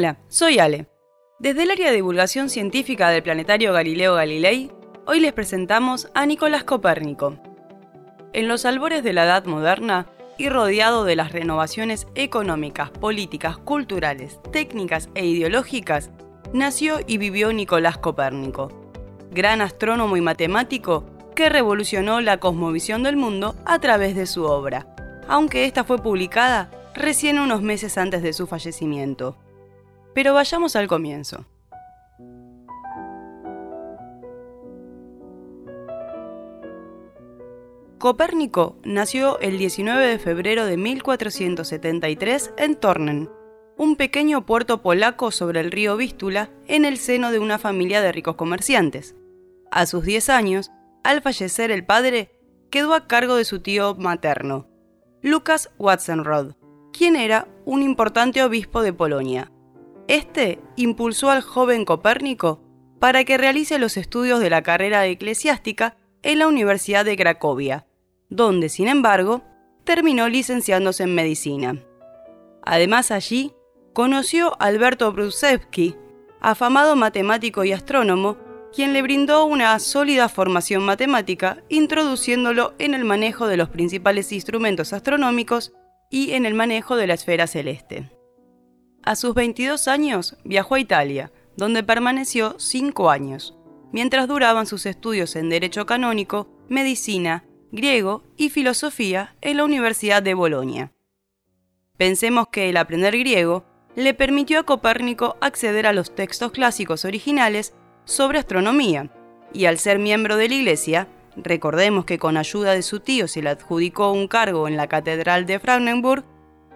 Hola, soy Ale. Desde el área de divulgación científica del planetario Galileo Galilei, hoy les presentamos a Nicolás Copérnico. En los albores de la Edad Moderna y rodeado de las renovaciones económicas, políticas, culturales, técnicas e ideológicas, nació y vivió Nicolás Copérnico, gran astrónomo y matemático que revolucionó la cosmovisión del mundo a través de su obra, aunque esta fue publicada recién unos meses antes de su fallecimiento. Pero vayamos al comienzo. Copérnico nació el 19 de febrero de 1473 en Tornen, un pequeño puerto polaco sobre el río Vístula en el seno de una familia de ricos comerciantes. A sus 10 años, al fallecer el padre, quedó a cargo de su tío materno, Lucas Watzenrod, quien era un importante obispo de Polonia. Este impulsó al joven Copérnico para que realice los estudios de la carrera eclesiástica en la Universidad de Cracovia, donde, sin embargo, terminó licenciándose en medicina. Además allí, conoció a Alberto Brusewski, afamado matemático y astrónomo, quien le brindó una sólida formación matemática, introduciéndolo en el manejo de los principales instrumentos astronómicos y en el manejo de la esfera celeste. A sus 22 años viajó a Italia, donde permaneció 5 años, mientras duraban sus estudios en Derecho Canónico, Medicina, Griego y Filosofía en la Universidad de Bolonia. Pensemos que el aprender griego le permitió a Copérnico acceder a los textos clásicos originales sobre astronomía, y al ser miembro de la Iglesia, recordemos que con ayuda de su tío se le adjudicó un cargo en la Catedral de Brandenburg,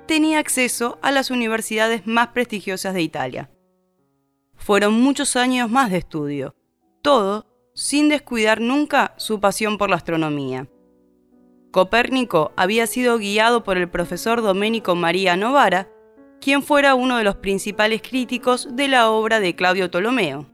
tenía acceso a las universidades más prestigiosas de Italia. Fueron muchos años más de estudio, todo sin descuidar nunca su pasión por la astronomía. Copérnico había sido guiado por el profesor Domenico María Novara, quien fuera uno de los principales críticos de la obra de Claudio Ptolomeo.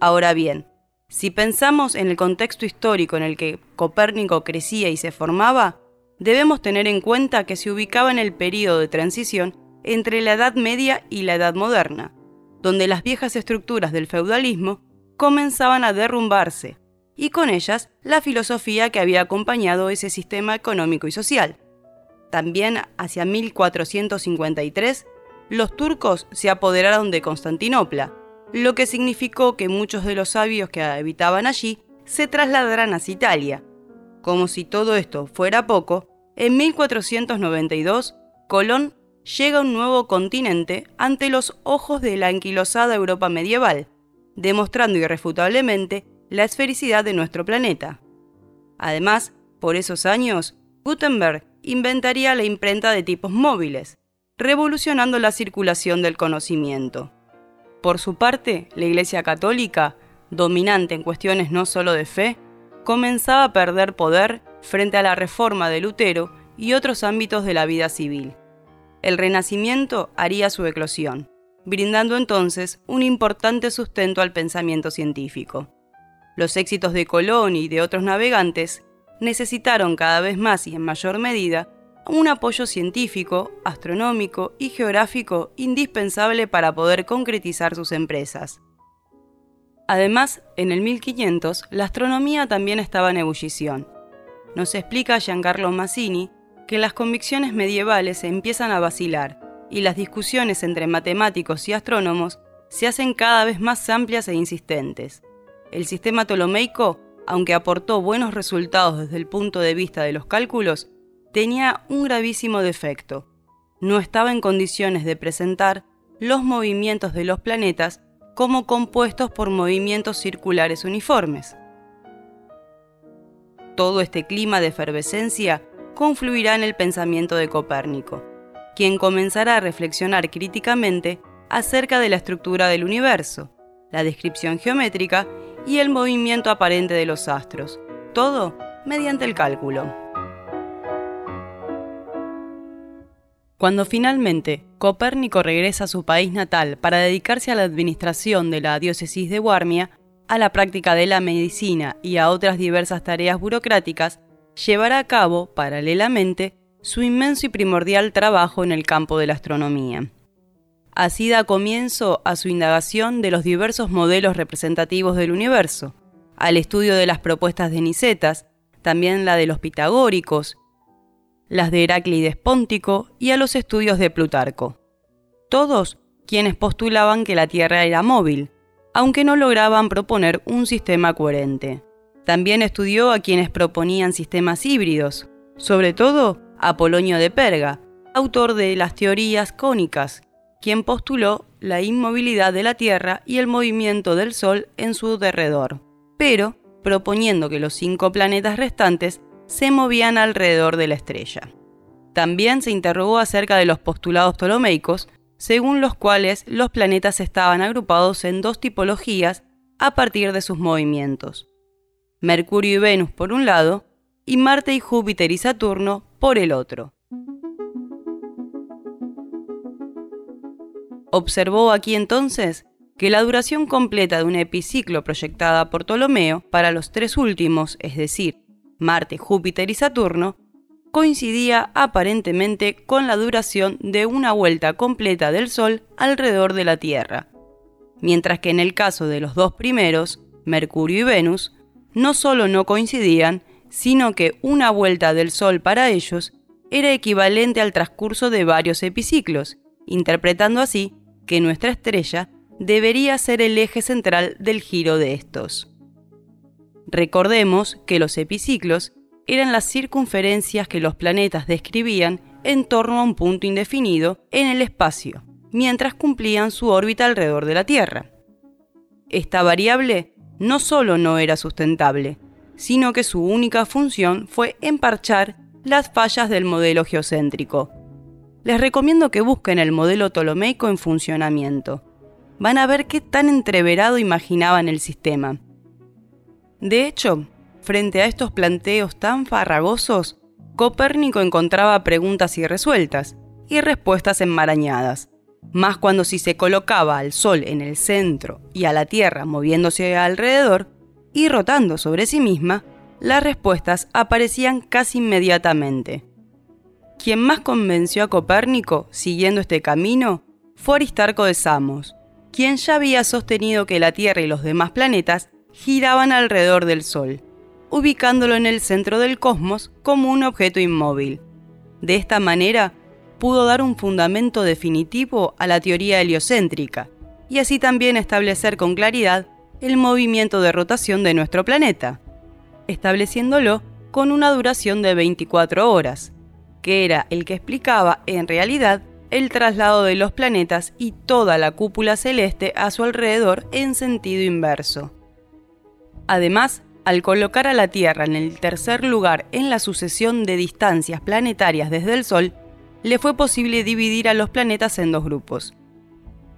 Ahora bien, si pensamos en el contexto histórico en el que Copérnico crecía y se formaba, debemos tener en cuenta que se ubicaba en el período de transición entre la Edad Media y la Edad Moderna, donde las viejas estructuras del feudalismo comenzaban a derrumbarse, y con ellas la filosofía que había acompañado ese sistema económico y social. También hacia 1453, los turcos se apoderaron de Constantinopla, lo que significó que muchos de los sabios que habitaban allí se trasladaran hacia Italia. Como si todo esto fuera poco, en 1492, Colón llega a un nuevo continente ante los ojos de la anquilosada Europa medieval, demostrando irrefutablemente la esfericidad de nuestro planeta. Además, por esos años, Gutenberg inventaría la imprenta de tipos móviles, revolucionando la circulación del conocimiento. Por su parte, la Iglesia Católica, dominante en cuestiones no solo de fe, comenzaba a perder poder frente a la reforma de Lutero y otros ámbitos de la vida civil. El Renacimiento haría su eclosión, brindando entonces un importante sustento al pensamiento científico. Los éxitos de Colón y de otros navegantes necesitaron cada vez más y en mayor medida un apoyo científico, astronómico y geográfico indispensable para poder concretizar sus empresas. Además, en el 1500, la astronomía también estaba en ebullición. Nos explica Giancarlo Massini que las convicciones medievales empiezan a vacilar y las discusiones entre matemáticos y astrónomos se hacen cada vez más amplias e insistentes. El sistema ptolomeico, aunque aportó buenos resultados desde el punto de vista de los cálculos, tenía un gravísimo defecto. No estaba en condiciones de presentar los movimientos de los planetas como compuestos por movimientos circulares uniformes. Todo este clima de efervescencia confluirá en el pensamiento de Copérnico, quien comenzará a reflexionar críticamente acerca de la estructura del universo, la descripción geométrica y el movimiento aparente de los astros, todo mediante el cálculo. Cuando finalmente Copérnico regresa a su país natal para dedicarse a la administración de la diócesis de Warmia, a la práctica de la medicina y a otras diversas tareas burocráticas, llevará a cabo, paralelamente, su inmenso y primordial trabajo en el campo de la astronomía. Así da comienzo a su indagación de los diversos modelos representativos del universo, al estudio de las propuestas de Nicetas, también la de los pitagóricos, las de Heráclides Póntico y a los estudios de Plutarco. Todos quienes postulaban que la Tierra era móvil, aunque no lograban proponer un sistema coherente. También estudió a quienes proponían sistemas híbridos, sobre todo a Polonio de Perga, autor de las teorías cónicas, quien postuló la inmovilidad de la Tierra y el movimiento del Sol en su derredor, pero proponiendo que los cinco planetas restantes se movían alrededor de la estrella. También se interrogó acerca de los postulados ptolomeicos, según los cuales los planetas estaban agrupados en dos tipologías a partir de sus movimientos. Mercurio y Venus por un lado, y Marte y Júpiter y Saturno por el otro. Observó aquí entonces que la duración completa de un epiciclo proyectada por Ptolomeo para los tres últimos, es decir, Marte, Júpiter y Saturno, coincidía aparentemente con la duración de una vuelta completa del Sol alrededor de la Tierra, mientras que en el caso de los dos primeros, Mercurio y Venus, no solo no coincidían, sino que una vuelta del Sol para ellos era equivalente al transcurso de varios epiciclos, interpretando así que nuestra estrella debería ser el eje central del giro de estos. Recordemos que los epiciclos eran las circunferencias que los planetas describían en torno a un punto indefinido en el espacio, mientras cumplían su órbita alrededor de la Tierra. Esta variable no solo no era sustentable, sino que su única función fue emparchar las fallas del modelo geocéntrico. Les recomiendo que busquen el modelo ptolomeico en funcionamiento. Van a ver qué tan entreverado imaginaban el sistema. De hecho, frente a estos planteos tan farragosos, Copérnico encontraba preguntas irresueltas y respuestas enmarañadas, más cuando si se colocaba al Sol en el centro y a la Tierra moviéndose alrededor, y rotando sobre sí misma, las respuestas aparecían casi inmediatamente. Quien más convenció a Copérnico, siguiendo este camino, fue Aristarco de Samos, quien ya había sostenido que la Tierra y los demás planetas giraban alrededor del Sol, ubicándolo en el centro del cosmos como un objeto inmóvil. De esta manera, pudo dar un fundamento definitivo a la teoría heliocéntrica, y así también establecer con claridad el movimiento de rotación de nuestro planeta, estableciéndolo con una duración de 24 horas, que era el que explicaba en realidad el traslado de los planetas y toda la cúpula celeste a su alrededor en sentido inverso. Además, al colocar a la Tierra en el tercer lugar en la sucesión de distancias planetarias desde el Sol, le fue posible dividir a los planetas en dos grupos.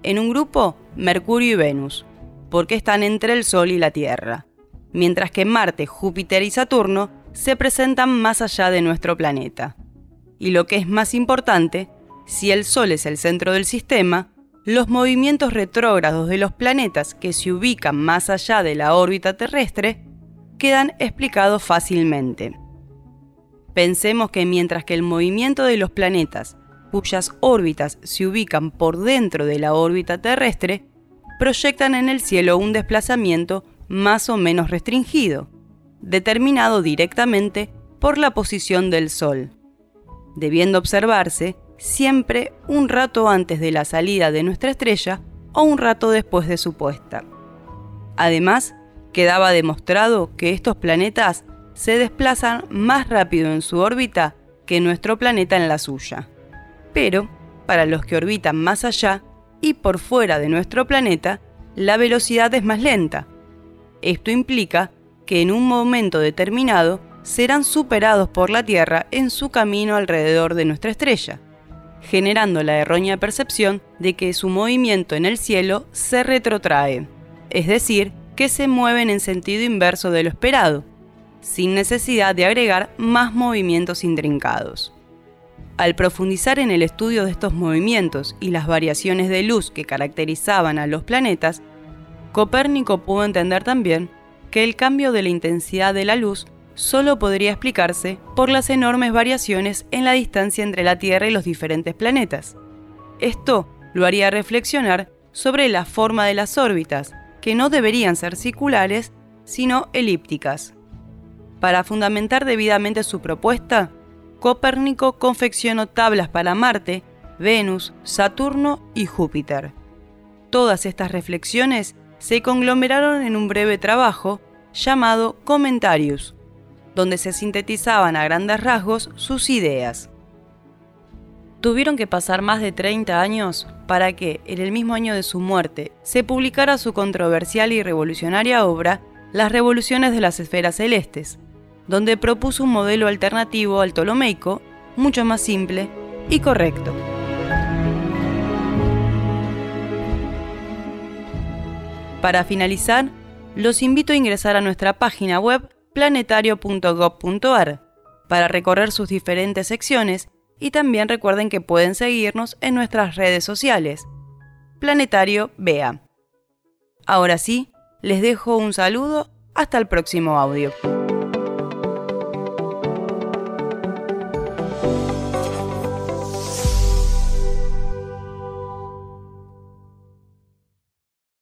En un grupo, Mercurio y Venus, porque están entre el Sol y la Tierra, mientras que Marte, Júpiter y Saturno se presentan más allá de nuestro planeta. Y lo que es más importante, si el Sol es el centro del sistema, los movimientos retrógrados de los planetas que se ubican más allá de la órbita terrestre quedan explicados fácilmente. Pensemos que mientras que el movimiento de los planetas cuyas órbitas se ubican por dentro de la órbita terrestre proyectan en el cielo un desplazamiento más o menos restringido, determinado directamente por la posición del Sol, debiendo observarse siempre un rato antes de la salida de nuestra estrella o un rato después de su puesta. Además, quedaba demostrado que estos planetas se desplazan más rápido en su órbita que nuestro planeta en la suya. Pero, para los que orbitan más allá, y por fuera de nuestro planeta, la velocidad es más lenta. Esto implica que en un momento determinado serán superados por la Tierra en su camino alrededor de nuestra estrella, generando la errónea percepción de que su movimiento en el cielo se retrotrae, es decir, que se mueven en sentido inverso de lo esperado, sin necesidad de agregar más movimientos intrincados. Al profundizar en el estudio de estos movimientos y las variaciones de luz que caracterizaban a los planetas, Copérnico pudo entender también que el cambio de la intensidad de la luz solo podría explicarse por las enormes variaciones en la distancia entre la Tierra y los diferentes planetas. Esto lo haría reflexionar sobre la forma de las órbitas, que no deberían ser circulares, sino elípticas. Para fundamentar debidamente su propuesta, Copérnico confeccionó tablas para Marte, Venus, Saturno y Júpiter. Todas estas reflexiones se conglomeraron en un breve trabajo llamado Commentarius, donde se sintetizaban a grandes rasgos sus ideas. Tuvieron que pasar más de 30 años para que, en el mismo año de su muerte, se publicara su controversial y revolucionaria obra Las revoluciones de las esferas celestes, donde propuso un modelo alternativo al ptolomeico, mucho más simple y correcto. Para finalizar, los invito a ingresar a nuestra página web planetario.gov.ar para recorrer sus diferentes secciones y también recuerden que pueden seguirnos en nuestras redes sociales. Planetario BEA. Ahora sí, les dejo un saludo, hasta el próximo audio.